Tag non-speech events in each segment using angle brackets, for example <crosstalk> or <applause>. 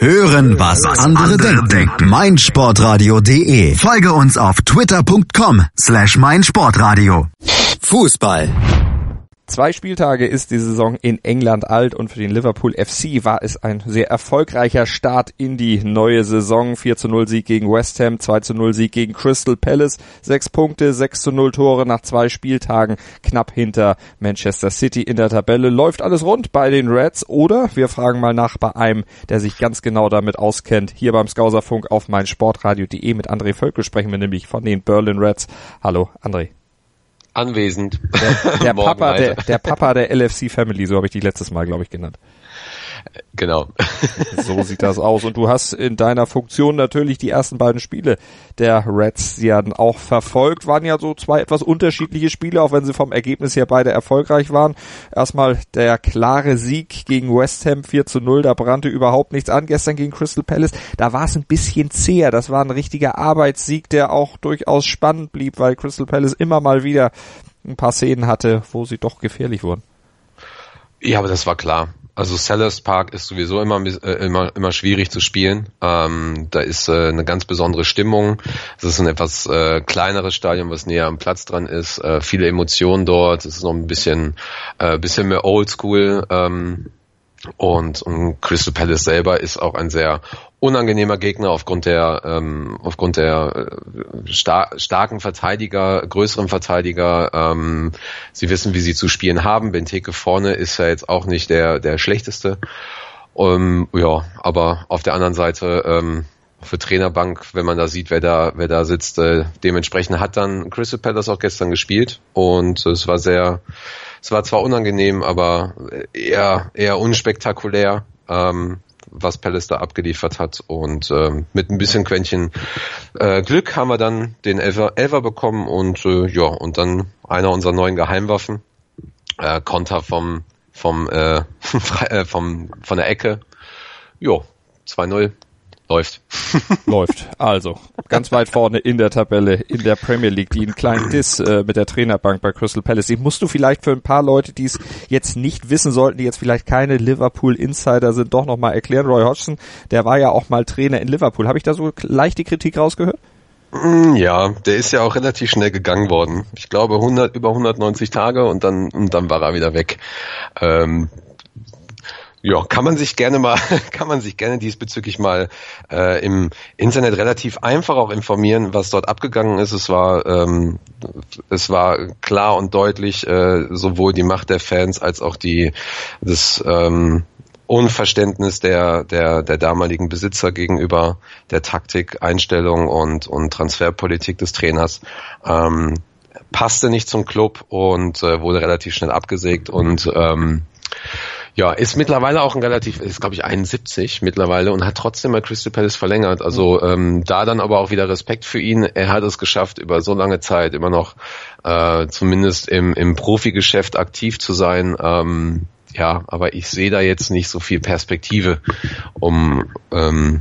Hören, was andere denken. meinsportradio.de. Folge uns auf twitter.com slash meinsportradio. Fußball. Zwei Spieltage ist die Saison in England alt und für den Liverpool FC war es ein sehr erfolgreicher Start in die neue Saison. 4 zu 0 Sieg gegen West Ham, 2 zu 0 Sieg gegen Crystal Palace, 6 Punkte, 6 zu 0 Tore nach zwei Spieltagen, knapp hinter Manchester City in der Tabelle. Läuft alles rund bei den Reds oder wir fragen mal nach bei einem, der sich ganz genau damit auskennt. Hier beim Skauserfunk auf meinsportradio.de mit André Völkel sprechen wir nämlich von den Berlin Reds. Hallo André anwesend. Der, der <laughs> Papa, der, der Papa der LFC Family, so habe ich die letztes Mal, glaube ich, genannt. Genau. <laughs> so sieht das aus. Und du hast in deiner Funktion natürlich die ersten beiden Spiele der Reds ja auch verfolgt. Waren ja so zwei etwas unterschiedliche Spiele, auch wenn sie vom Ergebnis her beide erfolgreich waren. Erstmal der klare Sieg gegen West Ham 4 zu 0. Da brannte überhaupt nichts an. Gestern gegen Crystal Palace. Da war es ein bisschen zäher. Das war ein richtiger Arbeitssieg, der auch durchaus spannend blieb, weil Crystal Palace immer mal wieder ein paar Szenen hatte, wo sie doch gefährlich wurden. Ja, aber das war klar. Also Sellers Park ist sowieso immer äh, immer immer schwierig zu spielen. Ähm, da ist äh, eine ganz besondere Stimmung. Es ist ein etwas äh, kleineres Stadion, was näher am Platz dran ist. Äh, viele Emotionen dort. Es ist noch ein bisschen äh, bisschen mehr Oldschool. Ähm, und, und Crystal Palace selber ist auch ein sehr unangenehmer Gegner aufgrund der ähm, aufgrund der äh, star starken Verteidiger, größeren Verteidiger. Ähm, sie wissen, wie sie zu spielen haben. Benteke vorne ist ja jetzt auch nicht der der schlechteste. Um, ja, aber auf der anderen Seite ähm, für Trainerbank, wenn man da sieht, wer da wer da sitzt, äh, dementsprechend hat dann Crystal Palace auch gestern gespielt und es war sehr es war zwar unangenehm, aber eher, eher unspektakulär, ähm, was Palace da abgeliefert hat. Und ähm, mit ein bisschen Quäntchen äh, Glück haben wir dann den Elfer, Elfer bekommen und äh, ja, und dann einer unserer neuen Geheimwaffen, äh, Konter vom, vom, äh, <laughs> äh vom, von der Ecke. Jo, 2-0 Läuft. <laughs> Läuft. Also, ganz weit vorne in der Tabelle in der Premier League, die einen kleinen Diss äh, mit der Trainerbank bei Crystal Palace. Die musst du vielleicht für ein paar Leute, die es jetzt nicht wissen sollten, die jetzt vielleicht keine Liverpool-Insider sind, doch nochmal erklären. Roy Hodgson, der war ja auch mal Trainer in Liverpool. Habe ich da so leichte Kritik rausgehört? Mm, ja, der ist ja auch relativ schnell gegangen worden. Ich glaube 100 über 190 Tage und dann und dann war er wieder weg. Ähm, ja, kann man sich gerne mal, <laughs> kann man sich gerne diesbezüglich mal äh, im Internet relativ einfach auch informieren, was dort abgegangen ist. Es war, ähm, es war klar und deutlich äh, sowohl die Macht der Fans als auch die das ähm, Unverständnis der, der, der damaligen Besitzer gegenüber der Taktik, Einstellung und, und Transferpolitik des Trainers. Ähm, passte nicht zum Club und äh, wurde relativ schnell abgesägt und ähm, ja, ist mittlerweile auch ein relativ, ist glaube ich 71 mittlerweile und hat trotzdem mal Crystal Palace verlängert. Also ähm, da dann aber auch wieder Respekt für ihn. Er hat es geschafft, über so lange Zeit immer noch äh, zumindest im, im Profigeschäft aktiv zu sein. Ähm, ja, aber ich sehe da jetzt nicht so viel Perspektive, um ähm,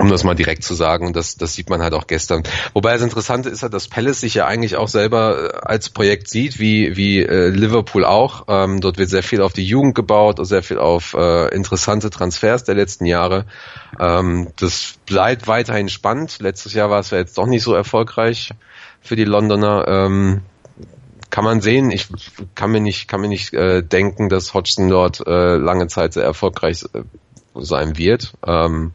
um das mal direkt zu sagen. Und das, das sieht man halt auch gestern. Wobei das Interessante ist halt, dass Palace sich ja eigentlich auch selber äh, als Projekt sieht, wie, wie äh, Liverpool auch. Ähm, dort wird sehr viel auf die Jugend gebaut, sehr viel auf äh, interessante Transfers der letzten Jahre. Ähm, das bleibt weiterhin spannend. Letztes Jahr war es ja jetzt doch nicht so erfolgreich für die Londoner. Ähm, kann man sehen. Ich kann mir nicht, kann mir nicht äh, denken, dass Hodgson dort äh, lange Zeit sehr erfolgreich äh, sein wird. Ähm,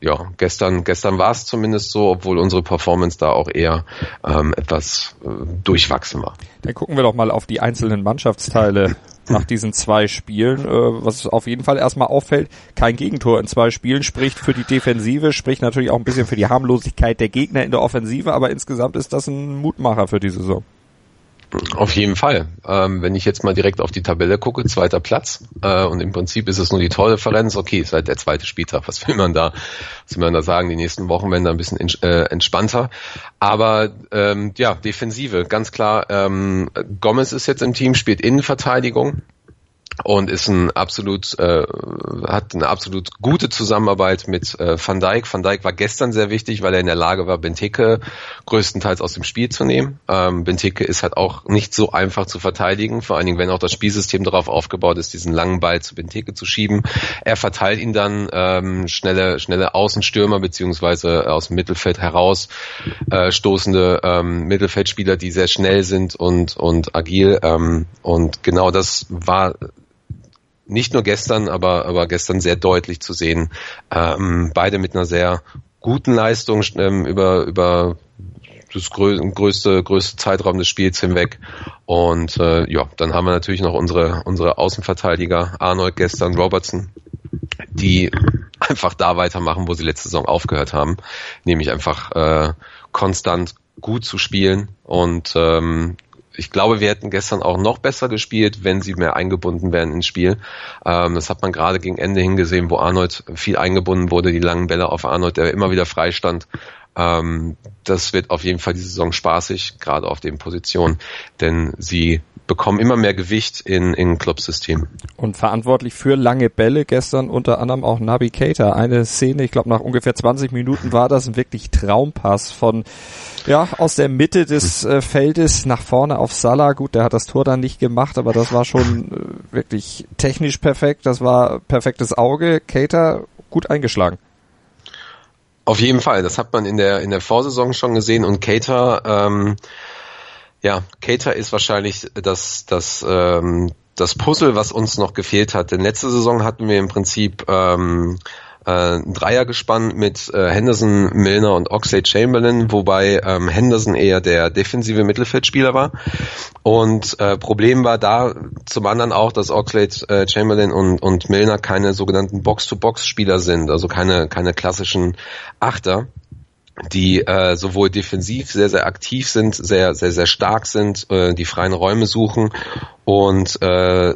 ja, gestern, gestern war es zumindest so, obwohl unsere Performance da auch eher ähm, etwas äh, durchwachsen war. Dann gucken wir doch mal auf die einzelnen Mannschaftsteile nach diesen zwei Spielen. Äh, was auf jeden Fall erstmal auffällt, kein Gegentor in zwei Spielen spricht für die Defensive, spricht natürlich auch ein bisschen für die Harmlosigkeit der Gegner in der Offensive, aber insgesamt ist das ein Mutmacher für die Saison. Auf jeden Fall. Ähm, wenn ich jetzt mal direkt auf die Tabelle gucke, zweiter Platz, äh, und im Prinzip ist es nur die Tordifferenz, okay, ist halt der zweite Spieltag, was will man da, was will man da sagen, die nächsten Wochen werden da ein bisschen äh, entspannter. Aber ähm, ja, Defensive, ganz klar, ähm, Gomez ist jetzt im Team, spielt Innenverteidigung. Und ist ein absolut äh, hat eine absolut gute Zusammenarbeit mit äh, Van Dijk. Van Dijk war gestern sehr wichtig, weil er in der Lage war, Benteke größtenteils aus dem Spiel zu nehmen. Ähm, Benteke ist halt auch nicht so einfach zu verteidigen, vor allen Dingen, wenn auch das Spielsystem darauf aufgebaut ist, diesen langen Ball zu Benteke zu schieben. Er verteilt ihn dann ähm, schnelle schnelle Außenstürmer beziehungsweise aus dem Mittelfeld heraus äh, stoßende ähm, Mittelfeldspieler, die sehr schnell sind und und agil ähm, und genau das war nicht nur gestern, aber, aber gestern sehr deutlich zu sehen. Ähm, beide mit einer sehr guten Leistung ähm, über, über das größte, größte Zeitraum des Spiels hinweg. Und äh, ja, dann haben wir natürlich noch unsere, unsere Außenverteidiger, Arnold gestern, Robertson, die einfach da weitermachen, wo sie letzte Saison aufgehört haben, nämlich einfach äh, konstant gut zu spielen und ähm, ich glaube, wir hätten gestern auch noch besser gespielt, wenn sie mehr eingebunden wären ins Spiel. Ähm, das hat man gerade gegen Ende hingesehen, wo Arnold viel eingebunden wurde, die langen Bälle auf Arnold, der immer wieder freistand. Ähm, das wird auf jeden Fall die Saison spaßig, gerade auf den Positionen, denn sie bekommen immer mehr Gewicht in, in Clubsystem. Und verantwortlich für lange Bälle gestern unter anderem auch Nabi Keita. Eine Szene, ich glaube nach ungefähr 20 Minuten war das ein wirklich Traumpass von ja aus der Mitte des äh, Feldes nach vorne auf Salah. Gut, der hat das Tor dann nicht gemacht, aber das war schon äh, wirklich technisch perfekt. Das war perfektes Auge. Keita gut eingeschlagen. Auf jeden Fall, das hat man in der in der Vorsaison schon gesehen und Cater ähm, ja, Cater ist wahrscheinlich das, das, ähm, das Puzzle, was uns noch gefehlt hat. Denn letzte Saison hatten wir im Prinzip ähm, äh, ein Dreier gespannt mit äh, Henderson, Milner und Oxlade Chamberlain, wobei ähm, Henderson eher der defensive Mittelfeldspieler war. Und äh, Problem war da zum anderen auch, dass Oxlade äh, Chamberlain und, und Milner keine sogenannten Box-to-Box-Spieler sind, also keine, keine klassischen Achter die äh, sowohl defensiv sehr, sehr aktiv sind, sehr, sehr, sehr stark sind, äh, die freien Räume suchen und äh,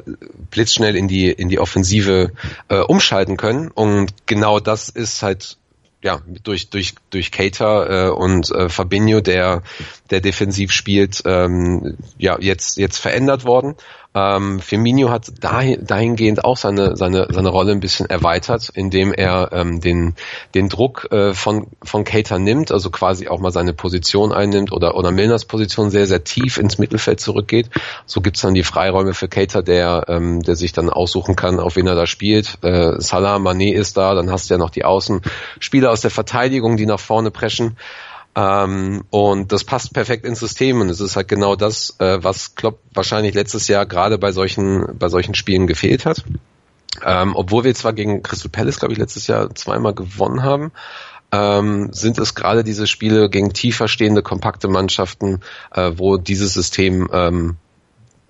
blitzschnell in die, in die Offensive äh, umschalten können. Und genau das ist halt ja, durch, durch, durch Cater äh, und äh, Fabinho, der, der defensiv spielt, ähm, ja, jetzt, jetzt verändert worden. Ähm, Firmino hat dahin, dahingehend auch seine, seine, seine Rolle ein bisschen erweitert, indem er ähm, den, den Druck äh, von, von Cater nimmt, also quasi auch mal seine Position einnimmt oder, oder Milners Position sehr, sehr tief ins Mittelfeld zurückgeht. So gibt's dann die Freiräume für Cater, der, ähm, der sich dann aussuchen kann, auf wen er da spielt. Äh, Salah, Mané ist da, dann hast du ja noch die Außenspieler aus der Verteidigung, die nach vorne preschen. Ähm, und das passt perfekt ins System und es ist halt genau das, äh, was Klopp wahrscheinlich letztes Jahr gerade bei solchen, bei solchen Spielen gefehlt hat. Ähm, obwohl wir zwar gegen Crystal Palace, glaube ich, letztes Jahr zweimal gewonnen haben, ähm, sind es gerade diese Spiele gegen tiefer stehende, kompakte Mannschaften, äh, wo dieses System ähm,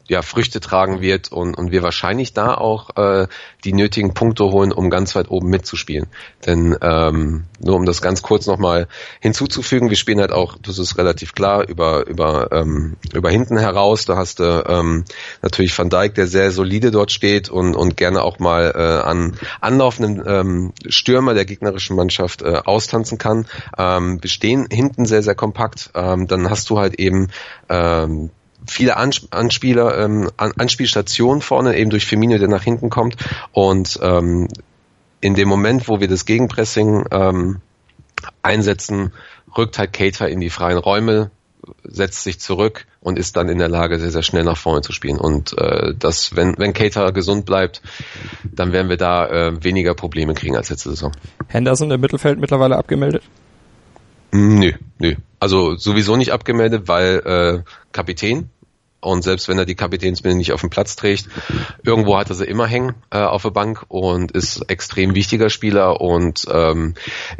ja, Früchte tragen wird und, und wir wahrscheinlich da auch äh, die nötigen Punkte holen, um ganz weit oben mitzuspielen. Denn ähm, nur um das ganz kurz nochmal hinzuzufügen, wir spielen halt auch, das ist relativ klar, über, über, ähm, über hinten heraus. Da hast du ähm, natürlich Van Dijk, der sehr solide dort steht und, und gerne auch mal äh, an anlaufenden ähm, Stürmer der gegnerischen Mannschaft äh, austanzen kann. Ähm, wir stehen hinten sehr, sehr kompakt. Ähm, dann hast du halt eben ähm, viele Anspieler, ähm, Anspielstationen vorne, eben durch Firmino, der nach hinten kommt. Und ähm, in dem Moment, wo wir das Gegenpressing ähm, einsetzen, rückt halt Cater in die freien Räume, setzt sich zurück und ist dann in der Lage, sehr, sehr schnell nach vorne zu spielen. Und äh, das, wenn, wenn Cater gesund bleibt, dann werden wir da äh, weniger Probleme kriegen als letzte Saison. Henderson im Mittelfeld mittlerweile abgemeldet? Nö, nö. Also sowieso nicht abgemeldet, weil äh, Kapitän und selbst wenn er die Kapitänsbinde nicht auf dem Platz trägt, irgendwo hat er sie immer hängen äh, auf der Bank und ist extrem wichtiger Spieler und ähm,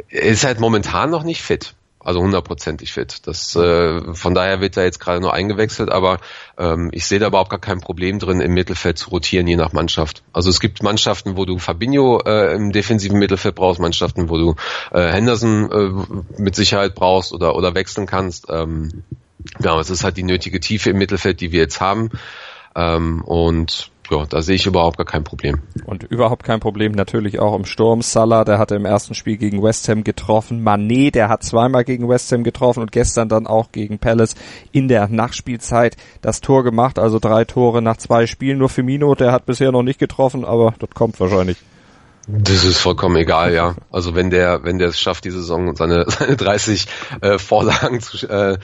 ist halt momentan noch nicht fit. Also hundertprozentig fit. Das, äh, von daher wird er jetzt gerade nur eingewechselt, aber ähm, ich sehe da überhaupt gar kein Problem drin, im Mittelfeld zu rotieren, je nach Mannschaft. Also es gibt Mannschaften, wo du Fabinho äh, im defensiven Mittelfeld brauchst, Mannschaften, wo du äh, Henderson äh, mit Sicherheit brauchst oder, oder wechseln kannst. Ähm, ja, es ist halt die nötige Tiefe im Mittelfeld, die wir jetzt haben. Ähm, und ja, da sehe ich überhaupt gar kein Problem. Und überhaupt kein Problem natürlich auch im Sturm. Salah, der hatte im ersten Spiel gegen West Ham getroffen. Manet, der hat zweimal gegen West Ham getroffen und gestern dann auch gegen Palace in der Nachspielzeit das Tor gemacht. Also drei Tore nach zwei Spielen. Nur Firmino, der hat bisher noch nicht getroffen, aber das kommt wahrscheinlich. Das ist vollkommen egal, ja. Also wenn der, wenn der es schafft, die Saison seine, <laughs> seine 30 äh, Vorlagen zu, äh,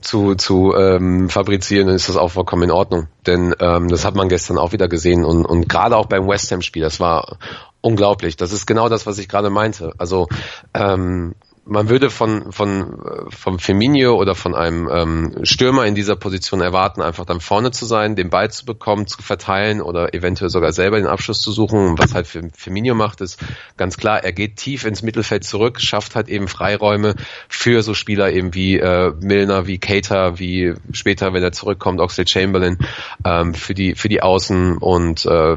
zu, zu ähm, fabrizieren, dann ist das auch vollkommen in Ordnung. Denn ähm, das hat man gestern auch wieder gesehen und, und gerade auch beim West Ham-Spiel, das war unglaublich. Das ist genau das, was ich gerade meinte. Also ähm, man würde von, von, vom Firmino oder von einem ähm, Stürmer in dieser Position erwarten, einfach dann vorne zu sein, den Ball zu bekommen, zu verteilen oder eventuell sogar selber den Abschluss zu suchen. Was halt Firmino macht, ist ganz klar, er geht tief ins Mittelfeld zurück, schafft halt eben Freiräume für so Spieler eben wie äh, Milner, wie Cater, wie später, wenn er zurückkommt, Oxley Chamberlain, ähm, für die, für die Außen und äh,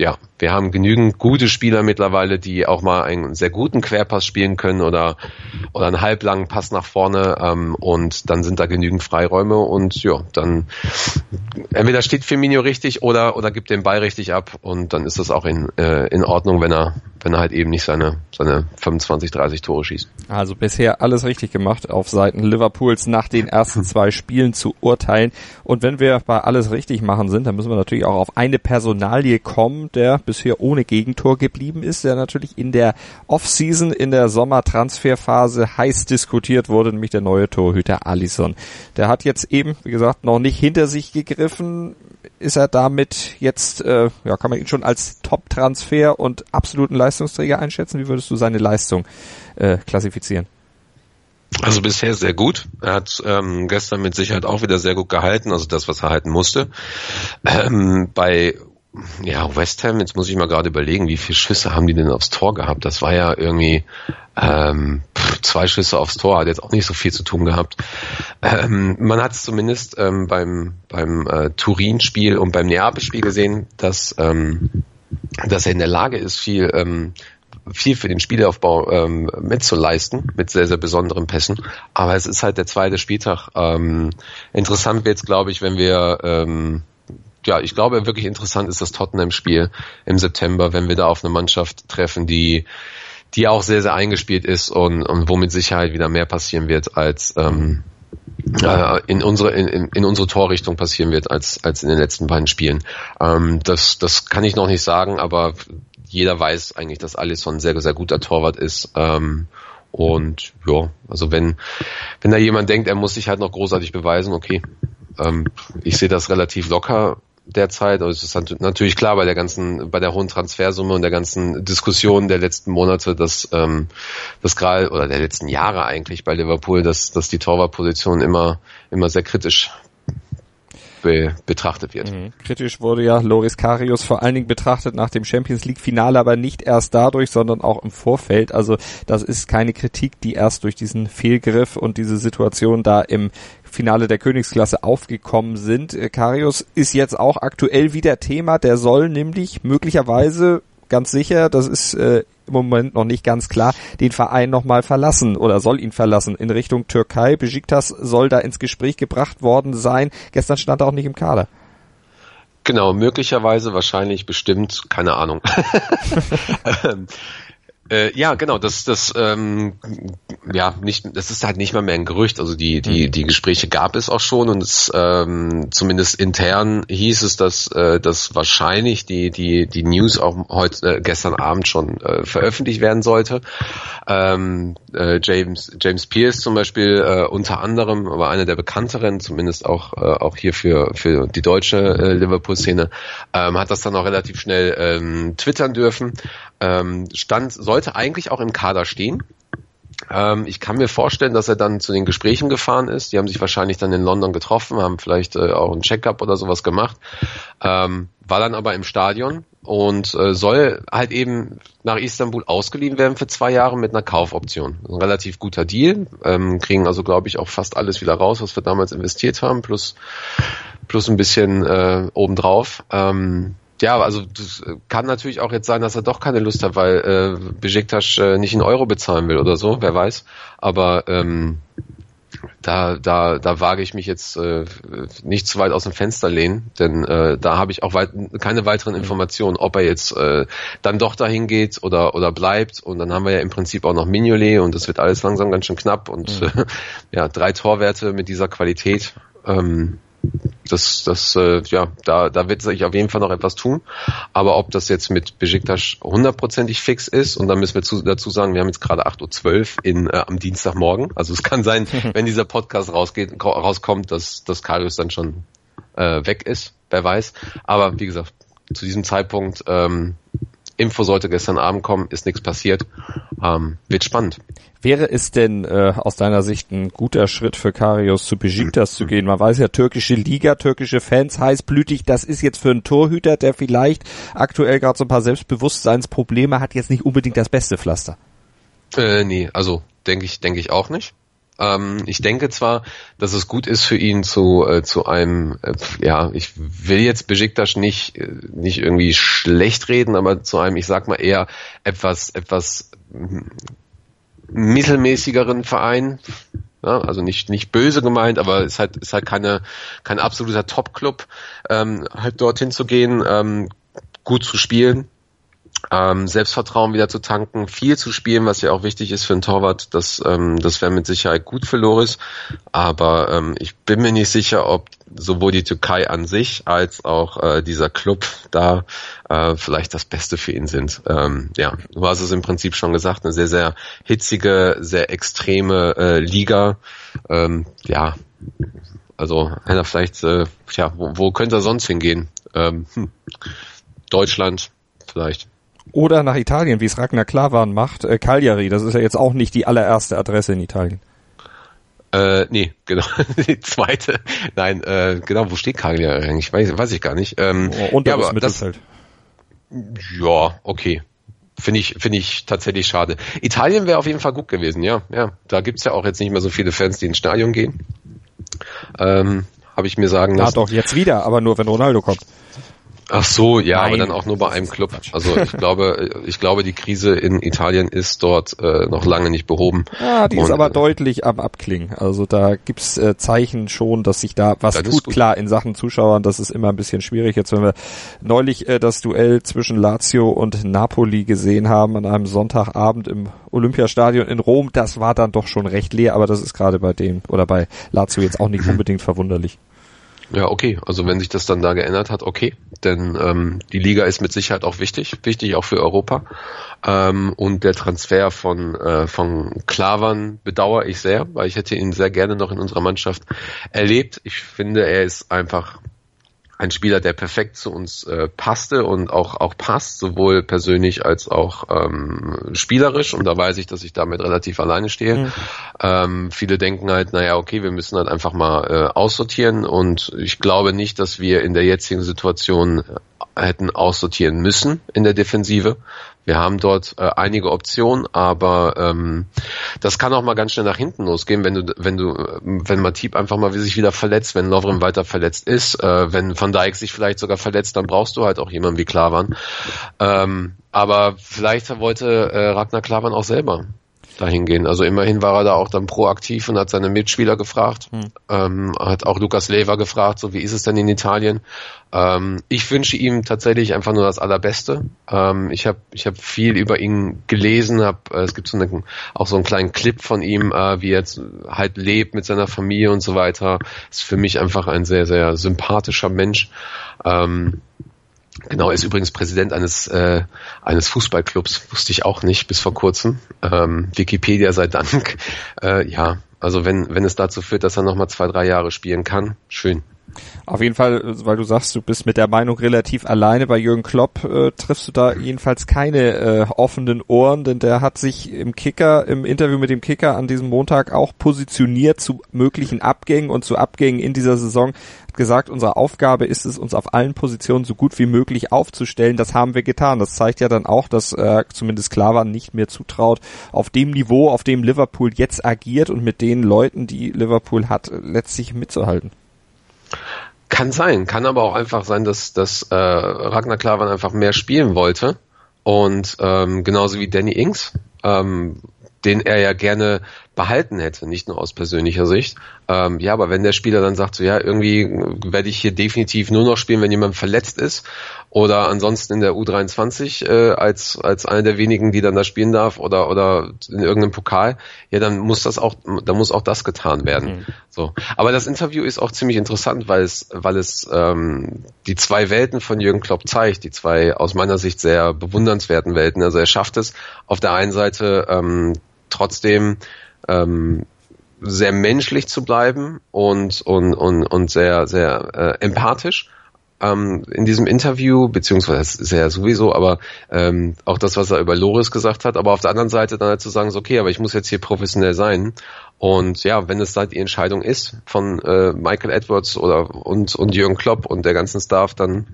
ja, wir haben genügend gute Spieler mittlerweile, die auch mal einen sehr guten Querpass spielen können oder, oder einen halblangen Pass nach vorne ähm, und dann sind da genügend Freiräume und ja, dann entweder steht Firmino richtig oder, oder gibt den Ball richtig ab und dann ist das auch in, äh, in Ordnung, wenn er, wenn er halt eben nicht seine, seine 25, 30 Tore schießt. Also bisher alles richtig gemacht auf Seiten Liverpools nach den ersten zwei Spielen zu urteilen und wenn wir bei alles richtig machen sind, dann müssen wir natürlich auch auf eine Personalie kommen, der bisher ohne Gegentor geblieben ist, der natürlich in der Offseason, in der Sommertransferphase heiß diskutiert wurde, nämlich der neue Torhüter Alisson. Der hat jetzt eben, wie gesagt, noch nicht hinter sich gegriffen. Ist er damit jetzt, äh, ja, kann man ihn schon als Top-Transfer und absoluten Leistungsträger einschätzen? Wie würdest du seine Leistung äh, klassifizieren? Also bisher sehr gut. Er hat ähm, gestern mit Sicherheit auch wieder sehr gut gehalten, also das, was er halten musste. Ähm, bei ja, West Ham, jetzt muss ich mal gerade überlegen, wie viele Schüsse haben die denn aufs Tor gehabt? Das war ja irgendwie ähm, zwei Schüsse aufs Tor, hat jetzt auch nicht so viel zu tun gehabt. Ähm, man hat es zumindest ähm, beim, beim äh, Turin-Spiel und beim Neapel-Spiel gesehen, dass, ähm, dass er in der Lage ist, viel ähm, viel für den Spielaufbau ähm, mitzuleisten, mit sehr, sehr besonderen Pässen. Aber es ist halt der zweite Spieltag. Ähm, interessant wird es, glaube ich, wenn wir ähm, ja, ich glaube, wirklich interessant ist das Tottenham-Spiel im September, wenn wir da auf eine Mannschaft treffen, die die auch sehr, sehr eingespielt ist und, und wo mit Sicherheit wieder mehr passieren wird, als ähm, äh, in unsere in, in unsere Torrichtung passieren wird als als in den letzten beiden Spielen. Ähm, das das kann ich noch nicht sagen, aber jeder weiß eigentlich, dass Alisson ein sehr sehr guter Torwart ist. Ähm, und ja, also wenn wenn da jemand denkt, er muss sich halt noch großartig beweisen, okay. Ähm, ich sehe das relativ locker derzeit. Also es ist natürlich klar bei der ganzen, bei der hohen Transfersumme und der ganzen Diskussion der letzten Monate, dass ähm, das gerade oder der letzten Jahre eigentlich bei Liverpool, dass, dass die Torwartposition immer immer sehr kritisch be betrachtet wird. Mhm. Kritisch wurde ja Loris Karius vor allen Dingen betrachtet nach dem Champions League Finale, aber nicht erst dadurch, sondern auch im Vorfeld. Also das ist keine Kritik, die erst durch diesen Fehlgriff und diese Situation da im Finale der Königsklasse aufgekommen sind. Äh, Karius ist jetzt auch aktuell wieder Thema. Der soll nämlich möglicherweise ganz sicher, das ist äh, im Moment noch nicht ganz klar, den Verein nochmal verlassen oder soll ihn verlassen in Richtung Türkei. Besiktas soll da ins Gespräch gebracht worden sein. Gestern stand er auch nicht im Kader. Genau, möglicherweise, wahrscheinlich, bestimmt, keine Ahnung. <laughs> <laughs> <laughs> Äh, ja, genau, das, das, ähm, ja, nicht, das ist halt nicht mal mehr ein Gerücht. Also die, die, mhm. die Gespräche gab es auch schon und es, ähm, zumindest intern hieß es, dass, äh, dass wahrscheinlich die, die, die News auch heute, äh, gestern Abend schon äh, veröffentlicht werden sollte. Ähm, äh, James, James Pierce zum Beispiel, äh, unter anderem, aber einer der bekannteren, zumindest auch, äh, auch hier für, für die deutsche äh, Liverpool-Szene, ähm, hat das dann auch relativ schnell ähm, twittern dürfen. Ähm, stand, sollte eigentlich auch im Kader stehen. Ähm, ich kann mir vorstellen, dass er dann zu den Gesprächen gefahren ist. Die haben sich wahrscheinlich dann in London getroffen, haben vielleicht äh, auch ein Checkup oder sowas gemacht. Ähm, war dann aber im Stadion und äh, soll halt eben nach Istanbul ausgeliehen werden für zwei Jahre mit einer Kaufoption. Ein relativ guter Deal. Ähm, kriegen also, glaube ich, auch fast alles wieder raus, was wir damals investiert haben, plus, plus ein bisschen äh, obendrauf. Ähm, ja, also das kann natürlich auch jetzt sein, dass er doch keine Lust hat, weil äh, Besiktas äh, nicht in Euro bezahlen will oder so, wer weiß. Aber ähm, da, da, da wage ich mich jetzt äh, nicht zu weit aus dem Fenster lehnen, denn äh, da habe ich auch weit, keine weiteren Informationen, ob er jetzt äh, dann doch dahin geht oder, oder bleibt. Und dann haben wir ja im Prinzip auch noch Mignolet und das wird alles langsam ganz schön knapp und mhm. äh, <laughs> ja, drei Torwerte mit dieser Qualität. Ähm, das, das, äh, ja, da, da wird sich auf jeden Fall noch etwas tun. Aber ob das jetzt mit Besiktas hundertprozentig fix ist, und dann müssen wir zu, dazu sagen, wir haben jetzt gerade 8.12 Uhr in, äh, am Dienstagmorgen. Also es kann sein, <laughs> wenn dieser Podcast rausgeht, rauskommt, dass, dass Karius dann schon äh, weg ist. Wer weiß. Aber wie gesagt, zu diesem Zeitpunkt ähm, Info sollte gestern Abend kommen, ist nichts passiert. Ähm, wird spannend. Wäre es denn äh, aus deiner Sicht ein guter Schritt für Karius zu Besiktas zu gehen? Man weiß ja, türkische Liga, türkische Fans, heißblütig, das ist jetzt für einen Torhüter, der vielleicht aktuell gerade so ein paar Selbstbewusstseinsprobleme hat, jetzt nicht unbedingt das beste Pflaster. Äh, nee, also denke ich, denke ich auch nicht. Ähm, ich denke zwar, dass es gut ist für ihn zu, äh, zu einem, äh, ja, ich will jetzt Besiktas nicht, äh, nicht irgendwie schlecht reden, aber zu einem, ich sag mal eher etwas, etwas mittelmäßigeren Verein. Ja, also nicht, nicht böse gemeint, aber es ist halt, ist keine, kein absoluter Top-Club, ähm, halt dorthin zu gehen, ähm, gut zu spielen, ähm, Selbstvertrauen wieder zu tanken, viel zu spielen, was ja auch wichtig ist für einen Torwart. Das, ähm, das wäre mit Sicherheit gut für Loris. Aber ähm, ich bin mir nicht sicher, ob sowohl die Türkei an sich als auch äh, dieser Club da äh, vielleicht das Beste für ihn sind. Ähm, ja, du hast es im Prinzip schon gesagt, eine sehr, sehr hitzige, sehr extreme äh, Liga. Ähm, ja, also einer vielleicht, äh, tja, wo, wo könnte er sonst hingehen? Ähm, hm. Deutschland vielleicht. Oder nach Italien, wie es Ragnar Klavan macht, äh, Cagliari, das ist ja jetzt auch nicht die allererste Adresse in Italien. Äh, nee, genau. <laughs> Die zweite. Nein, äh, genau, wo steht Cagliari eigentlich? Weiß, weiß ich gar nicht. Ähm, oh, unter ja, das Mittelfeld. Das, ja, okay. Finde ich, finde ich tatsächlich schade. Italien wäre auf jeden Fall gut gewesen, ja. Ja, da gibt's ja auch jetzt nicht mehr so viele Fans, die ins Stadion gehen. Ähm, Habe ich mir sagen lassen. Ja, doch, jetzt wieder, aber nur wenn Ronaldo kommt. Ach so, ja, Nein, aber dann auch nur bei einem Club. Also ich glaube, <laughs> ich glaube, die Krise in Italien ist dort äh, noch lange nicht behoben. Ja, die Und, ist aber äh, deutlich am Abklingen. Also da gibt's äh, Zeichen schon, dass sich da was tut. Klar, in Sachen Zuschauern, das ist immer ein bisschen schwierig. Jetzt, wenn wir neulich äh, das Duell zwischen Lazio und Napoli gesehen haben an einem Sonntagabend im Olympiastadion in Rom, das war dann doch schon recht leer, aber das ist gerade bei dem oder bei Lazio jetzt auch nicht <clears throat> unbedingt verwunderlich. Ja, okay. Also wenn sich das dann da geändert hat, okay. Denn ähm, die Liga ist mit Sicherheit auch wichtig, wichtig auch für Europa. Ähm, und der Transfer von, äh, von Klavern bedauere ich sehr, weil ich hätte ihn sehr gerne noch in unserer Mannschaft erlebt. Ich finde, er ist einfach ein Spieler, der perfekt zu uns äh, passte und auch auch passt, sowohl persönlich als auch ähm, spielerisch. Und da weiß ich, dass ich damit relativ alleine stehe. Mhm. Ähm, viele denken halt, naja, okay, wir müssen halt einfach mal äh, aussortieren. Und ich glaube nicht, dass wir in der jetzigen Situation hätten aussortieren müssen in der Defensive. Wir haben dort äh, einige Optionen, aber ähm, das kann auch mal ganz schnell nach hinten losgehen, wenn du, wenn du, wenn Matip einfach mal sich wieder verletzt, wenn Lovren weiter verletzt ist, äh, wenn Van Dijk sich vielleicht sogar verletzt, dann brauchst du halt auch jemanden wie Klavan. Ähm, aber vielleicht wollte äh, Ragnar Klavan auch selber dahin gehen. Also immerhin war er da auch dann proaktiv und hat seine Mitspieler gefragt, hm. ähm, hat auch Lukas Lever gefragt, so wie ist es denn in Italien? Ähm, ich wünsche ihm tatsächlich einfach nur das Allerbeste. Ähm, ich habe ich hab viel über ihn gelesen, hab, äh, es gibt so eine, auch so einen kleinen Clip von ihm, äh, wie er jetzt halt lebt mit seiner Familie und so weiter. Ist für mich einfach ein sehr, sehr sympathischer Mensch. Ähm, Genau, er ist übrigens Präsident eines, äh, eines Fußballclubs, wusste ich auch nicht bis vor kurzem. Ähm, Wikipedia sei Dank. <laughs> Äh, ja, also wenn, wenn es dazu führt, dass er nochmal zwei, drei Jahre spielen kann, schön. Auf jeden Fall, weil du sagst, du bist mit der Meinung relativ alleine. Bei Jürgen Klopp äh, triffst du da jedenfalls keine äh, offenen Ohren, denn der hat sich im Kicker, im Interview mit dem Kicker an diesem Montag auch positioniert zu möglichen Abgängen und zu Abgängen in dieser Saison. Hat gesagt, unsere Aufgabe ist es, uns auf allen Positionen so gut wie möglich aufzustellen. Das haben wir getan. Das zeigt ja dann auch, dass äh, zumindest Klavan nicht mehr zutraut, auf dem Niveau, auf dem Liverpool jetzt agiert und mit den Leuten, die Liverpool hat, letztlich mitzuhalten. Kann sein, kann aber auch einfach sein, dass, dass äh, Ragnar Klavan einfach mehr spielen wollte. Und ähm, genauso wie Danny Ings, ähm, den er ja gerne behalten hätte, nicht nur aus persönlicher Sicht. Ähm, ja, aber wenn der Spieler dann sagt, so ja, irgendwie werde ich hier definitiv nur noch spielen, wenn jemand verletzt ist oder ansonsten in der U23 äh, als als einer der wenigen, die dann da spielen darf oder oder in irgendeinem Pokal, ja, dann muss das auch, dann muss auch das getan werden. Mhm. So, aber das Interview ist auch ziemlich interessant, weil es weil es ähm, die zwei Welten von Jürgen Klopp zeigt, die zwei aus meiner Sicht sehr bewundernswerten Welten. Also er schafft es auf der einen Seite ähm, trotzdem ähm, sehr menschlich zu bleiben und und und und sehr sehr äh, empathisch ähm, in diesem Interview, beziehungsweise ja sowieso, aber ähm, auch das, was er über Loris gesagt hat, aber auf der anderen Seite dann halt zu sagen, so, okay, aber ich muss jetzt hier professionell sein. Und ja, wenn es halt die Entscheidung ist von äh, Michael Edwards oder und, und Jürgen Klopp und der ganzen Staff, dann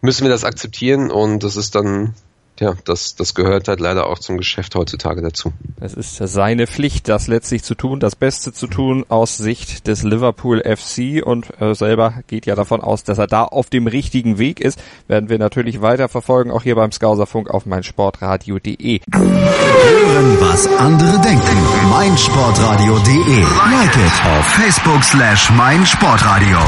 müssen wir das akzeptieren und das ist dann ja, das, das gehört halt leider auch zum Geschäft heutzutage dazu. Es ist seine Pflicht, das letztlich zu tun, das Beste zu tun aus Sicht des Liverpool FC und äh, selber geht ja davon aus, dass er da auf dem richtigen Weg ist. Werden wir natürlich weiter verfolgen, auch hier beim Skauserfunk auf meinsportradio.de. Hören, was andere denken. meinsportradio.de. Like it auf Facebook slash meinsportradio.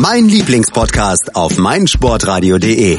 Mein Lieblingspodcast auf meinsportradio.de.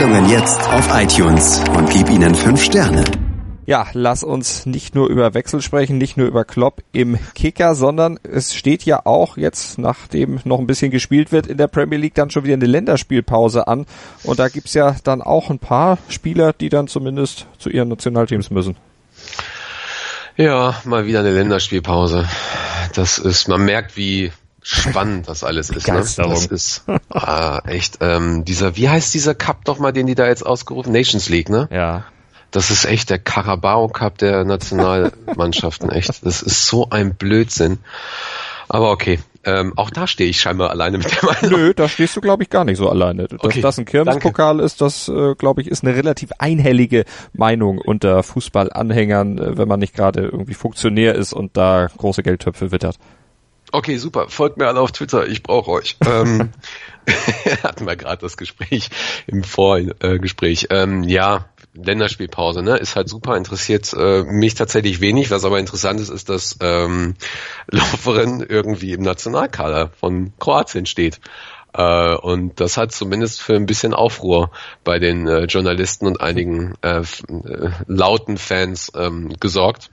Sendungen jetzt auf iTunes und gib ihnen fünf Sterne. Ja, lass uns nicht nur über Wechsel sprechen, nicht nur über Klopp im Kicker, sondern es steht ja auch jetzt, nachdem noch ein bisschen gespielt wird in der Premier League, dann schon wieder eine Länderspielpause an. Und da gibt's ja dann auch ein paar Spieler, die dann zumindest zu ihren Nationalteams müssen. Ja, mal wieder eine Länderspielpause. Das ist, man merkt, wie spannend das alles ist. Ne? Das ist ah, echt ähm, dieser, wie heißt dieser Cup doch mal, den die da jetzt ausgerufen? Nations League, ne? Ja. Das ist echt der Carabao Cup der Nationalmannschaften, <laughs> echt. Das ist so ein Blödsinn. Aber okay, ähm, auch da stehe ich scheinbar alleine mit der Meinung. Nö, da stehst du, glaube ich, gar nicht so alleine. Dass okay, das ein Kirmespokal ist, das, äh, glaube ich, ist eine relativ einhellige Meinung unter Fußballanhängern, äh, wenn man nicht gerade irgendwie Funktionär ist und da große Geldtöpfe wittert. Okay, super. Folgt mir alle auf Twitter. Ich brauche euch. ähm, <laughs> hatten wir gerade das Gespräch im Vorgespräch. Ähm, ja, Länderspielpause, ne? Ist halt super interessiert äh, mich tatsächlich wenig. Was aber interessant ist, ist, dass ähm, Lauferin irgendwie im Nationalkader von Kroatien steht. Äh, und das hat zumindest für ein bisschen Aufruhr bei den äh, Journalisten und einigen äh, äh lauten Fans ähm, gesorgt.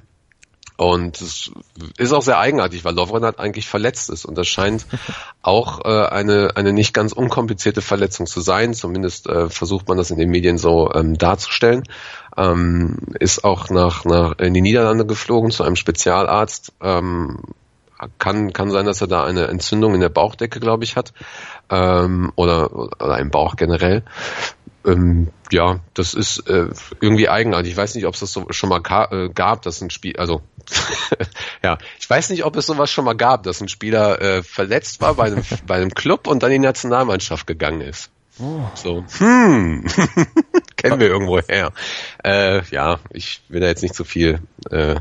Und es ist auch sehr eigenartig, weil Lovren hat eigentlich verletzt ist und das scheint <laughs> auch äh, eine, eine nicht ganz unkomplizierte Verletzung zu sein. Zumindest äh, versucht man das in den Medien so ähm, darzustellen. Ähm, ist auch nach, nach in die Niederlande geflogen zu einem Spezialarzt. Ähm, kann, kann sein, dass er da eine Entzündung in der Bauchdecke, glaube ich, hat. Ähm, oder, oder im Bauch generell ähm, ja, das ist äh, irgendwie eigenartig. Ich weiß nicht, ob es das so schon mal äh, gab, dass ein Spiel, also <laughs> ja, ich weiß nicht, ob es sowas schon mal gab, dass ein Spieler äh, verletzt war bei einem, <laughs> bei einem Club und dann in die Nationalmannschaft gegangen ist. Oh. So, hm, <laughs> kennen wir irgendwo her. Äh, ja, ich will da jetzt nicht so viel äh,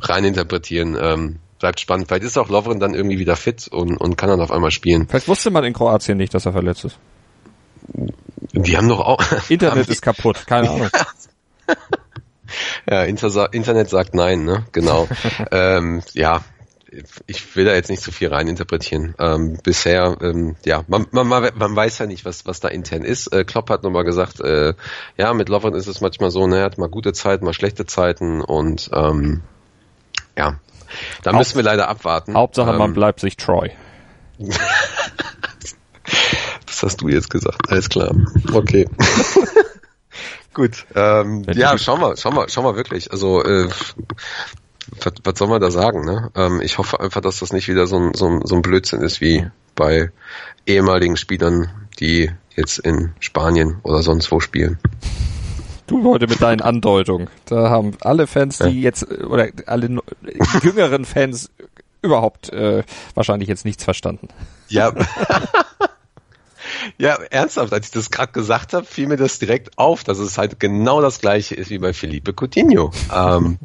reininterpretieren. Ähm, bleibt spannend. Vielleicht ist auch Lovren dann irgendwie wieder fit und, und kann dann auf einmal spielen. Vielleicht wusste man in Kroatien nicht, dass er verletzt ist. Die haben doch auch. Internet ist kaputt, keine Ahnung. Ja, Inter Internet sagt nein, ne? Genau. <laughs> ähm, ja, ich will da jetzt nicht zu so viel rein interpretieren. Ähm, bisher, ähm, ja, man, man, man weiß ja nicht, was, was da intern ist. Äh, Klopp hat nochmal gesagt, äh, ja, mit Lovren ist es manchmal so, ne, er hat mal gute Zeiten, mal schlechte Zeiten und ähm, ja, da müssen wir leider abwarten. Hauptsache, man ähm, bleibt sich treu. <laughs> Das hast du jetzt gesagt. Alles klar. Okay. <laughs> Gut. Ähm, ja, schau mal, schau mal, schau mal wirklich. Also äh, was, was soll man da sagen? Ne? Ähm, ich hoffe einfach, dass das nicht wieder so ein, so, ein, so ein Blödsinn ist wie bei ehemaligen Spielern, die jetzt in Spanien oder sonst wo spielen. Du heute mit deinen Andeutungen. Da haben alle Fans, die jetzt, oder alle jüngeren Fans überhaupt äh, wahrscheinlich jetzt nichts verstanden. Ja. <laughs> ja, ernsthaft, als ich das gerade gesagt habe, fiel mir das direkt auf, dass es halt genau das gleiche ist wie bei Felipe Coutinho. <laughs> Ähm,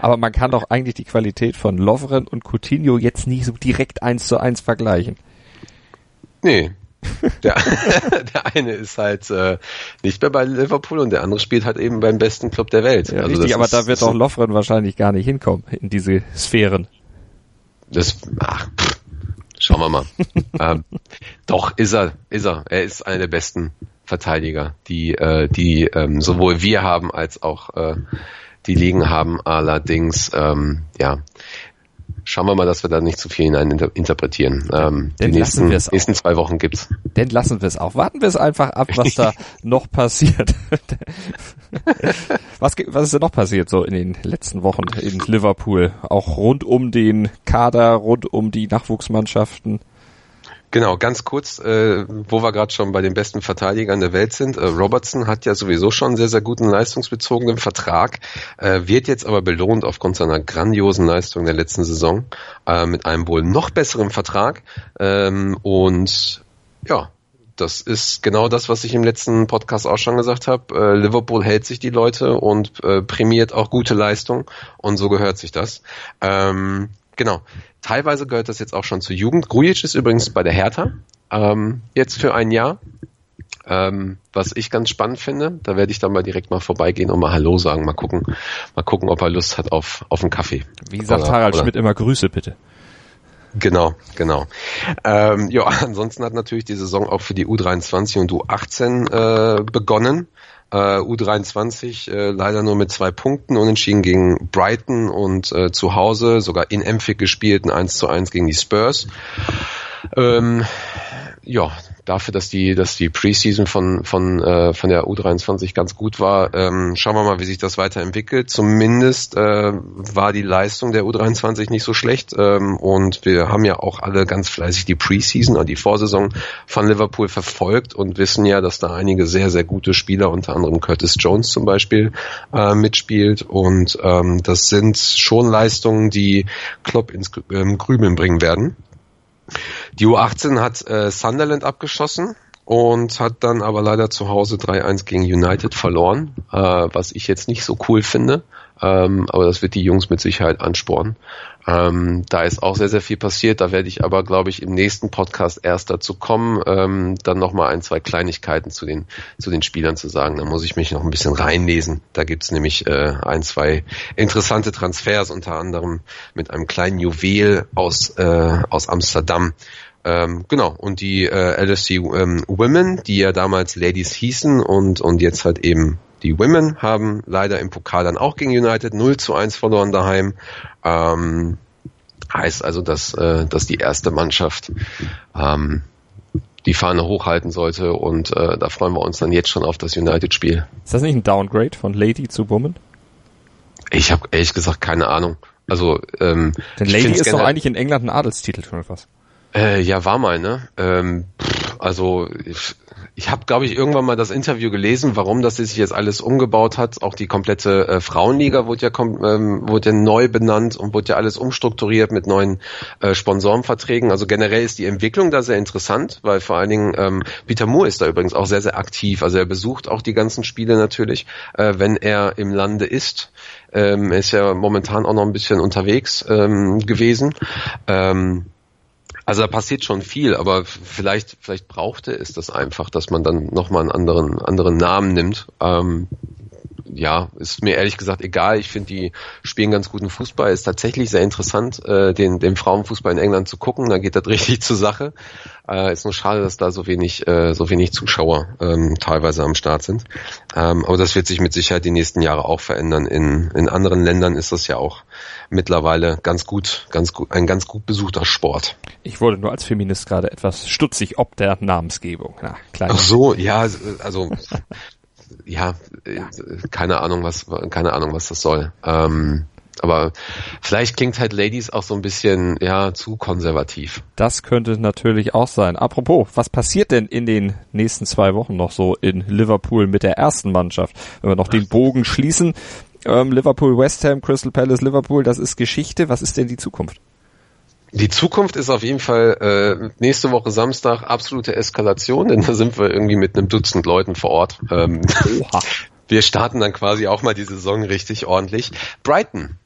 aber man kann doch eigentlich die Qualität von Lovren und Coutinho jetzt nicht so direkt eins zu eins vergleichen. Nee. <laughs> Der, <laughs> der eine ist halt äh, nicht mehr bei Liverpool und der andere spielt halt eben beim besten Club der Welt. Ja, also richtig, aber ist, da wird auch Lovren wahrscheinlich gar nicht hinkommen in diese Sphären. Das, ach, schauen wir mal. <laughs> ähm, doch, ist er, ist er. Er ist einer der besten Verteidiger, die, äh, die ähm, sowohl wir haben als auch äh, die liegen haben. Allerdings, ähm, ja, schauen wir mal, dass wir da nicht zu viel hinein interpretieren. Ähm, die nächsten, nächsten zwei Wochen gibt's. Denn lassen wir es auch. Warten wir es einfach ab, was <laughs> da noch passiert. was, was ist denn noch passiert so in den letzten Wochen in Liverpool? Auch rund um den Kader, rund um die Nachwuchsmannschaften? Genau, ganz kurz, äh, wo wir gerade schon bei den besten Verteidigern der Welt sind. Äh, Robertson hat ja sowieso schon einen sehr, sehr guten leistungsbezogenen Vertrag, äh, wird jetzt aber belohnt aufgrund seiner grandiosen Leistung der letzten Saison äh, mit einem wohl noch besseren Vertrag. Ähm, und ja, das ist genau das, was ich im letzten Podcast auch schon gesagt habe. Äh, Liverpool hält sich die Leute und äh, prämiert auch gute Leistung und so gehört sich das. Ähm, genau. Teilweise gehört das jetzt auch schon zur Jugend. Grujic ist übrigens bei der Hertha ähm, jetzt für ein Jahr. Ähm, was ich ganz spannend finde, da werde ich dann mal direkt mal vorbeigehen und mal Hallo sagen, mal gucken, mal gucken, ob er Lust hat auf, auf einen Kaffee. Wie sagt oder, Harald oder? Schmidt immer Grüße bitte. Genau, genau. Ähm, ja, <laughs> ansonsten hat natürlich die Saison auch für die U23 und U18 äh, begonnen. Äh, U23 äh, leider nur mit zwei Punkten unentschieden gegen Brighton und äh, zu Hause sogar in Empfick gespielt, ein 1 zu 1 gegen die Spurs. Ähm, ja, dafür, dass die, dass die Preseason von, von, äh, von der U23 ganz gut war. Ähm, schauen wir mal, wie sich das weiterentwickelt. Zumindest äh, war die Leistung der U23 nicht so schlecht. Ähm, und wir haben ja auch alle ganz fleißig die Preseason, also die Vorsaison von Liverpool verfolgt und wissen ja, dass da einige sehr, sehr gute Spieler, unter anderem Curtis Jones zum Beispiel, äh, mitspielt. Und ähm, das sind schon Leistungen, die Klopp ins ähm, Grübeln bringen werden. Die U18 hat äh, Sunderland abgeschossen und hat dann aber leider zu Hause 3-1 gegen United verloren, äh, was ich jetzt nicht so cool finde. Ähm, aber das wird die Jungs mit Sicherheit anspornen. Ähm, da ist auch sehr, sehr viel passiert. Da werde ich aber, glaube ich, im nächsten Podcast erst dazu kommen, ähm, dann nochmal ein, zwei Kleinigkeiten zu den, zu den Spielern zu sagen. Da muss ich mich noch ein bisschen reinlesen. Da gibt's nämlich äh, ein, zwei interessante Transfers, unter anderem mit einem kleinen Juwel aus, äh, aus Amsterdam. Ähm, genau, und die äh, LSC ähm, Women, die ja damals Ladies hießen und, und jetzt halt eben die Women haben leider im Pokal dann auch gegen United 0 zu 1 verloren daheim. Ähm, heißt also, dass, äh, dass die erste Mannschaft ähm, die Fahne hochhalten sollte und äh, da freuen wir uns dann jetzt schon auf das United-Spiel. Ist das nicht ein Downgrade von Lady zu Woman? Ich habe ehrlich gesagt keine Ahnung. Also ähm, Denn Lady ist doch eigentlich in England ein Adelstitel schon etwas. Äh, ja, war mal, ne? Ähm, also ich, ich habe, glaube ich, irgendwann mal das Interview gelesen, warum das sich jetzt alles umgebaut hat. Auch die komplette äh, Frauenliga wurde ja, ähm, wurde ja neu benannt und wurde ja alles umstrukturiert mit neuen äh, Sponsorenverträgen. Also generell ist die Entwicklung da sehr interessant, weil vor allen Dingen ähm, Peter Moore ist da übrigens auch sehr, sehr aktiv. Also er besucht auch die ganzen Spiele natürlich, äh, wenn er im Lande ist. Ähm, er ist ja momentan auch noch ein bisschen unterwegs ähm, gewesen. Ähm, also da passiert schon viel, aber vielleicht, vielleicht brauchte es das einfach, dass man dann nochmal einen anderen, anderen Namen nimmt. Ähm, ja, ist mir ehrlich gesagt egal. Ich finde, die spielen ganz guten Fußball. Ist tatsächlich sehr interessant, äh, den, den Frauenfußball in England zu gucken. Da geht das <laughs> richtig zur Sache. Äh, ist nur schade, dass da so wenig, äh, so wenig Zuschauer ähm, teilweise am Start sind. Ähm, aber das wird sich mit Sicherheit die nächsten Jahre auch verändern. In, in anderen Ländern ist das ja auch mittlerweile ganz gut, ganz gut, ein ganz gut besuchter Sport. Ich wurde nur als Feminist gerade etwas stutzig ob der Namensgebung. Na, Ach so, ja, also ja, keine Ahnung, was, keine Ahnung, was das soll. Ähm, Aber vielleicht klingt halt Ladies auch so ein bisschen ja zu konservativ. Das könnte natürlich auch sein. Apropos, was passiert denn in den nächsten zwei Wochen noch so in Liverpool mit der ersten Mannschaft? Wenn wir noch den Bogen schließen, ähm, Liverpool, West Ham, Crystal Palace, Liverpool, das ist Geschichte. Was ist denn die Zukunft? Die Zukunft ist auf jeden Fall äh, nächste Woche Samstag absolute Eskalation, denn da sind wir irgendwie mit einem Dutzend Leuten vor Ort. Ähm, <laughs> wir starten dann quasi auch mal die Saison richtig ordentlich. Brighton.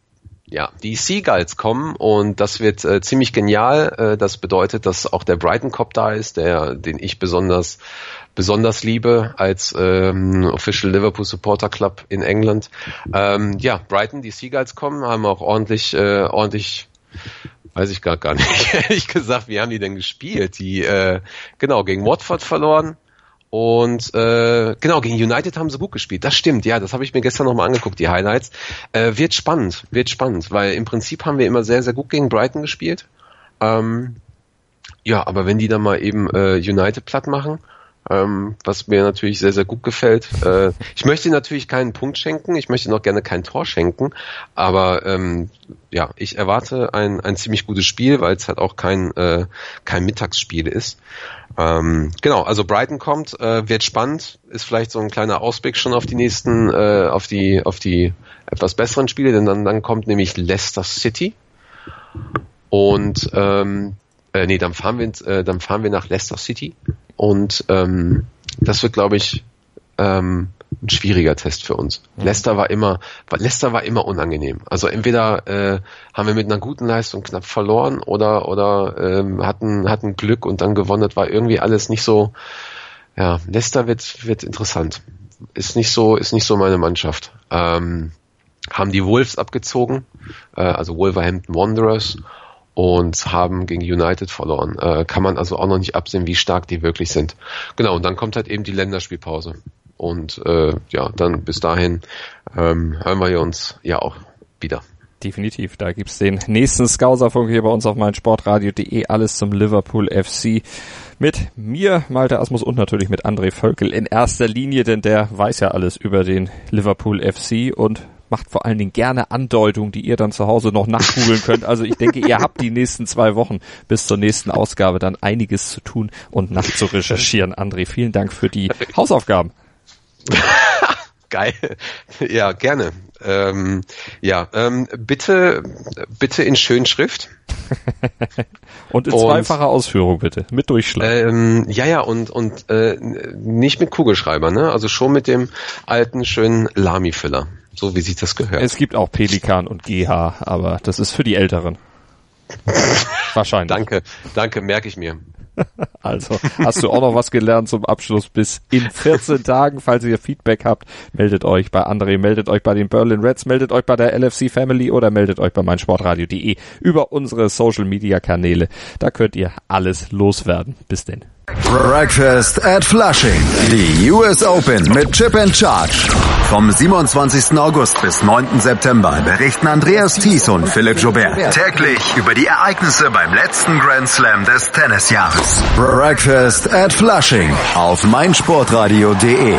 Ja, die Seagulls kommen und das wird äh, ziemlich genial. Äh, das bedeutet, dass auch der Brighton Cop da ist, der, den ich besonders besonders liebe als ähm, Official Liverpool Supporter Club in England. Ähm, ja, Brighton, die Seagulls kommen, haben auch ordentlich, äh, ordentlich Weiß ich gar, gar nicht. <laughs> Ehrlich gesagt, wie haben die denn gespielt? Die, äh, genau, gegen Watford verloren. Und äh, genau, gegen United haben sie gut gespielt. Das stimmt, ja, das habe ich mir gestern nochmal angeguckt, die Highlights. Äh, wird spannend, wird spannend, weil im Prinzip haben wir immer sehr, sehr gut gegen Brighton gespielt. Ähm, ja, aber wenn die dann mal eben äh, United platt machen, ähm, was mir natürlich sehr, sehr gut gefällt. Äh, ich möchte natürlich keinen Punkt schenken, ich möchte noch gerne kein Tor schenken, aber ähm, ja, ich erwarte ein, ein ziemlich gutes Spiel, weil es halt auch kein, äh, kein Mittagsspiel ist. Ähm, genau, also Brighton kommt, äh, wird spannend, ist vielleicht so ein kleiner Ausblick schon auf die nächsten, äh, auf die, auf die etwas besseren Spiele, denn dann, dann kommt nämlich Leicester City. Und ähm, äh, nee, dann fahren wir, äh, dann fahren wir nach Leicester City und ähm, das wird, glaube ich, ähm, ein schwieriger Test für uns. Mhm. Leicester war immer, Leicester war immer unangenehm. Also entweder äh, haben wir mit einer guten Leistung knapp verloren oder oder ähm, hatten hatten Glück und dann gewonnen. Das war irgendwie alles nicht so. Ja, Leicester wird wird interessant. Ist nicht so ist nicht so meine Mannschaft. Ähm, haben die Wolves abgezogen, äh, also Wolverhampton Wanderers und haben gegen United verloren. Äh, kann man also auch noch nicht absehen, wie stark die wirklich sind. Genau, und dann kommt halt eben die Länderspielpause. Und äh, ja, dann bis dahin ähm, hören wir uns ja auch wieder. Definitiv, da gibt's den nächsten Scouserfunk hier bei uns auf meinsportradio.de, alles zum Liverpool FC. Mit mir, Malte Asmus und natürlich mit André Völkel in erster Linie, denn der weiß ja alles über den Liverpool FC und macht vor allen Dingen gerne Andeutungen, die ihr dann zu Hause noch nachgoogeln könnt. Also ich denke, ihr habt die nächsten zwei Wochen bis zur nächsten Ausgabe dann einiges zu tun und nachzurecherchieren. André, vielen Dank für die Hausaufgaben. <laughs> Geil. Ja, gerne. Ähm, ja, ähm, bitte, bitte in Schönschrift. <laughs> und in und, zweifacher Ausführung bitte, mit Durchschlag. Ähm, ja, ja, und, und äh, nicht mit Kugelschreiber, ne? Also schon mit dem alten schönen Lami-Filler so wie sich das gehört. Es gibt auch Pelikan und GH, aber das ist für die Älteren. <laughs> Wahrscheinlich. Danke, danke, merke ich mir. <laughs> Also, hast du auch noch was gelernt zum Abschluss? Bis in 14 Tagen, falls ihr Feedback habt, meldet euch bei André, meldet euch bei den Berlin Reds, meldet euch bei der LFC Family oder meldet euch bei meinsportradio.de über unsere Social Media Kanäle. Da könnt ihr alles loswerden. Bis denn. Breakfast at Flushing. Die US Open mit Chip and Charge. Vom 27. August bis 9. September berichten Andreas Thies und Philipp Joubert täglich über die Ereignisse beim letzten Grand Slam des Tennisjahres. Breakfast at Flushing auf meinsportradio.de.